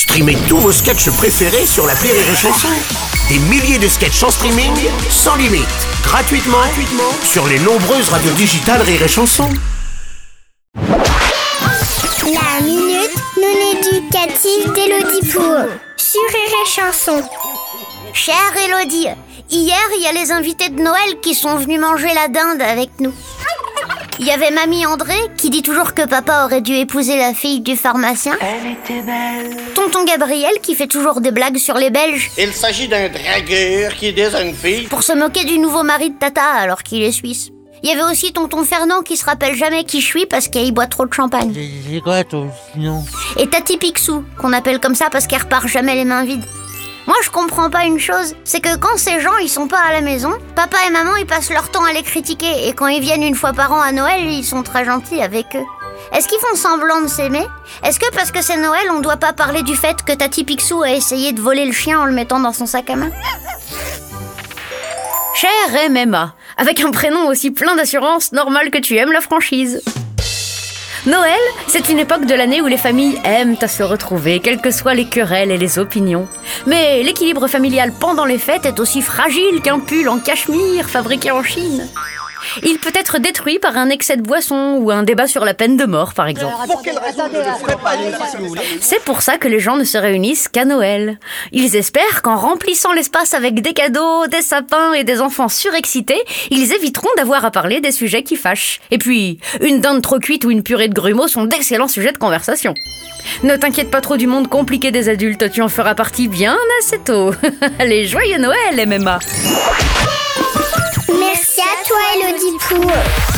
Streamez tous vos sketchs préférés sur la Rire et Chanson. Des milliers de sketchs en streaming, sans limite, gratuitement, sur les nombreuses radios digitales Rire et Chanson. La minute non éducative d'Elodie Pour sur Rire et Chanson. Chère Elodie, hier il y a les invités de Noël qui sont venus manger la dinde avec nous. Il y avait mamie André qui dit toujours que papa aurait dû épouser la fille du pharmacien. Elle était belle. Tonton Gabriel qui fait toujours des blagues sur les Belges Il s'agit d'un dragueur qui dit à une fille pour se moquer du nouveau mari de Tata alors qu'il est suisse. Il y avait aussi tonton Fernand qui se rappelle jamais qui je suis parce qu'il boit trop de champagne. C'est quoi ton sinon Et Tati Picsou, qu'on appelle comme ça parce qu'elle repart jamais les mains vides. Moi, je comprends pas une chose, c'est que quand ces gens ils sont pas à la maison, papa et maman ils passent leur temps à les critiquer et quand ils viennent une fois par an à Noël, ils sont très gentils avec eux. Est-ce qu'ils font semblant de s'aimer? Est-ce que parce que c'est Noël, on doit pas parler du fait que Tati Picsou a essayé de voler le chien en le mettant dans son sac à main? Cher MMA, avec un prénom aussi plein d'assurance, normal que tu aimes la franchise. Noël, c'est une époque de l'année où les familles aiment à se retrouver, quelles que soient les querelles et les opinions. Mais l'équilibre familial pendant les fêtes est aussi fragile qu'un pull en cachemire fabriqué en Chine. Il peut être détruit par un excès de boisson ou un débat sur la peine de mort, par exemple. C'est pour ça que les gens ne se réunissent qu'à Noël. Ils espèrent qu'en remplissant l'espace avec des cadeaux, des sapins et des enfants surexcités, ils éviteront d'avoir à parler des sujets qui fâchent. Et puis, une dinde trop cuite ou une purée de grumeaux sont d'excellents sujets de conversation. Ne t'inquiète pas trop du monde compliqué des adultes, tu en feras partie bien assez tôt. Allez, joyeux Noël, MMA 酷。